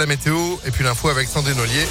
La météo et puis l'info avec Sandrine Ollier.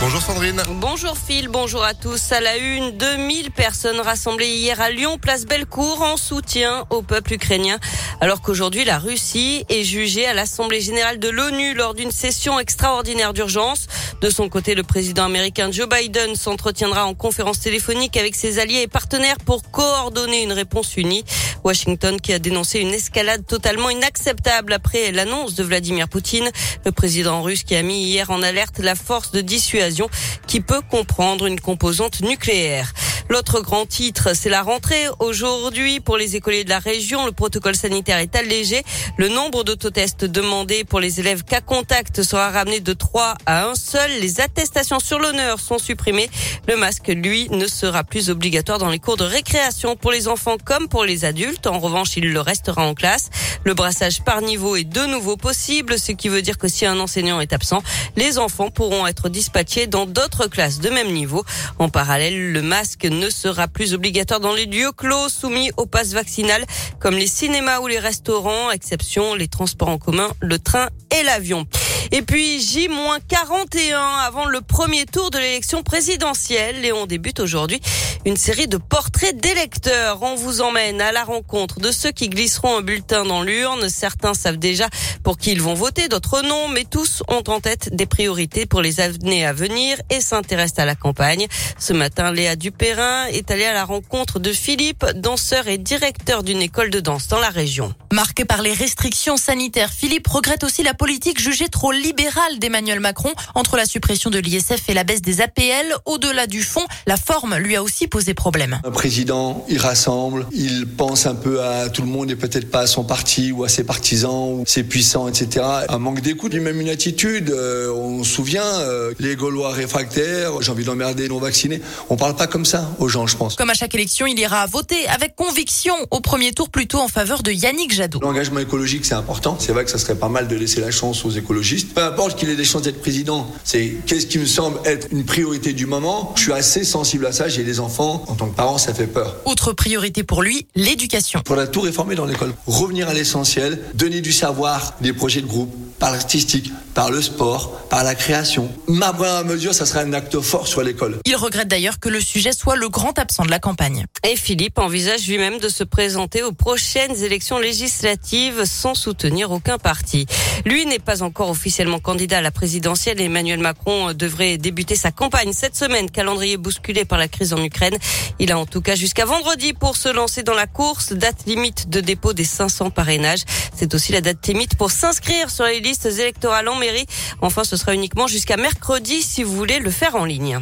Bonjour Sandrine. Bonjour Phil, bonjour à tous. À la une, 2000 personnes rassemblées hier à Lyon, place Bellecour, en soutien au peuple ukrainien. Alors qu'aujourd'hui, la Russie est jugée à l'Assemblée générale de l'ONU lors d'une session extraordinaire d'urgence. De son côté, le président américain Joe Biden s'entretiendra en conférence téléphonique avec ses alliés et partenaires pour coordonner une réponse unie. Washington qui a dénoncé une escalade totalement inacceptable après l'annonce de Vladimir Poutine, le président russe qui a mis hier en alerte la force de dissuasion qui peut comprendre une composante nucléaire. L'autre grand titre, c'est la rentrée. Aujourd'hui, pour les écoliers de la région, le protocole sanitaire est allégé. Le nombre d'autotests demandés pour les élèves cas contact sera ramené de 3 à 1 seul. Les attestations sur l'honneur sont supprimées. Le masque, lui, ne sera plus obligatoire dans les cours de récréation pour les enfants comme pour les adultes. En revanche, il le restera en classe. Le brassage par niveau est de nouveau possible, ce qui veut dire que si un enseignant est absent, les enfants pourront être dispatchés dans d'autres classes de même niveau. En parallèle, le masque sera plus obligatoire dans les lieux clos soumis au pass vaccinal comme les cinémas ou les restaurants, exception les transports en commun, le train et l'avion. Et puis J-41 avant le premier tour de l'élection présidentielle et on débute aujourd'hui une série de portraits d'électeurs. On vous emmène à la rencontre de ceux qui glisseront un bulletin dans l'urne. Certains savent déjà pour qui ils vont voter, d'autres non, mais tous ont en tête des priorités pour les années à venir et s'intéressent à la campagne. Ce matin, Léa Dupérin est allée à la rencontre de Philippe, danseur et directeur d'une école de danse dans la région. Marqué par les restrictions sanitaires, Philippe regrette aussi la politique jugée trop libérale d'Emmanuel Macron entre la suppression de l'ISF et la baisse des APL. Au-delà du fond, la forme lui a aussi posé problème. Un président, il rassemble, il pense un peu à tout le monde et peut-être pas à son parti ou à ses partisans ou ses puissants, etc. Un manque d'écoute, même une attitude. Euh, on se souvient, euh, les Gaulois réfractaires, j'ai envie d'emmerder les non-vaccinés. On parle pas comme ça aux gens, je pense. Comme à chaque élection, il ira voter avec conviction au premier tour plutôt en faveur de Yannick Jadot. L'engagement écologique, c'est important. C'est vrai que ça serait pas mal de laisser la chance aux écologistes. Peu importe qu'il ait des chances d'être président, c'est qu'est-ce qui me semble être une priorité du moment. Je suis assez sensible à ça. J'ai des enfants. En tant que parent, ça fait peur. Autre priorité pour lui, l'éducation. Pour la tout réformer dans l'école. Revenir à l'essentiel, donner du savoir, des projets de groupe, par l'artistique, par le sport, par la création. Ma première mesure, ça serait un acte fort sur l'école. Il regrette d'ailleurs que le sujet soit le grand absent de la campagne. Et Philippe envisage lui-même de se présenter aux prochaines élections législatives sans soutenir aucun parti. Lui n'est pas encore officiellement candidat à la présidentielle. Emmanuel Macron devrait débuter sa campagne cette semaine, calendrier bousculé par la crise en Ukraine. Il a en tout cas jusqu'à vendredi pour se lancer dans la course, date limite de dépôt des 500 parrainages. C'est aussi la date limite pour s'inscrire sur les listes électorales en mairie. Enfin, ce sera uniquement jusqu'à mercredi si vous voulez le faire en ligne.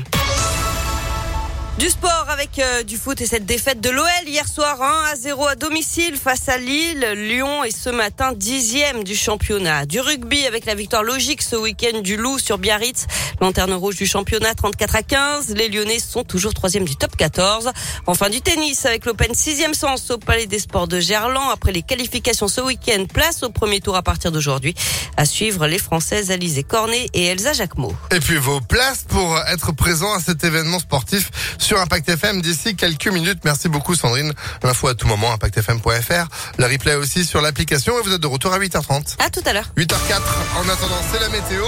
Du sport avec euh, du foot et cette défaite de l'OL hier soir 1 à 0 à domicile face à Lille. Lyon est ce matin dixième du championnat. Du rugby avec la victoire logique ce week-end du Loup sur Biarritz. Lanterne rouge du championnat 34 à 15. Les Lyonnais sont toujours troisième du top 14. Enfin du tennis avec l'Open sixième sens au Palais des Sports de Gerland. Après les qualifications ce week-end, place au premier tour à partir d'aujourd'hui. À suivre les Françaises Alizé Cornet et Elsa Jacquemot. Et puis vos places pour être présent à cet événement sportif Impact FM d'ici quelques minutes. Merci beaucoup Sandrine. L'info à tout moment, impactfm.fr. Le replay aussi sur l'application et vous êtes de retour à 8h30. À tout à l'heure. 8h04. En attendant, c'est la météo.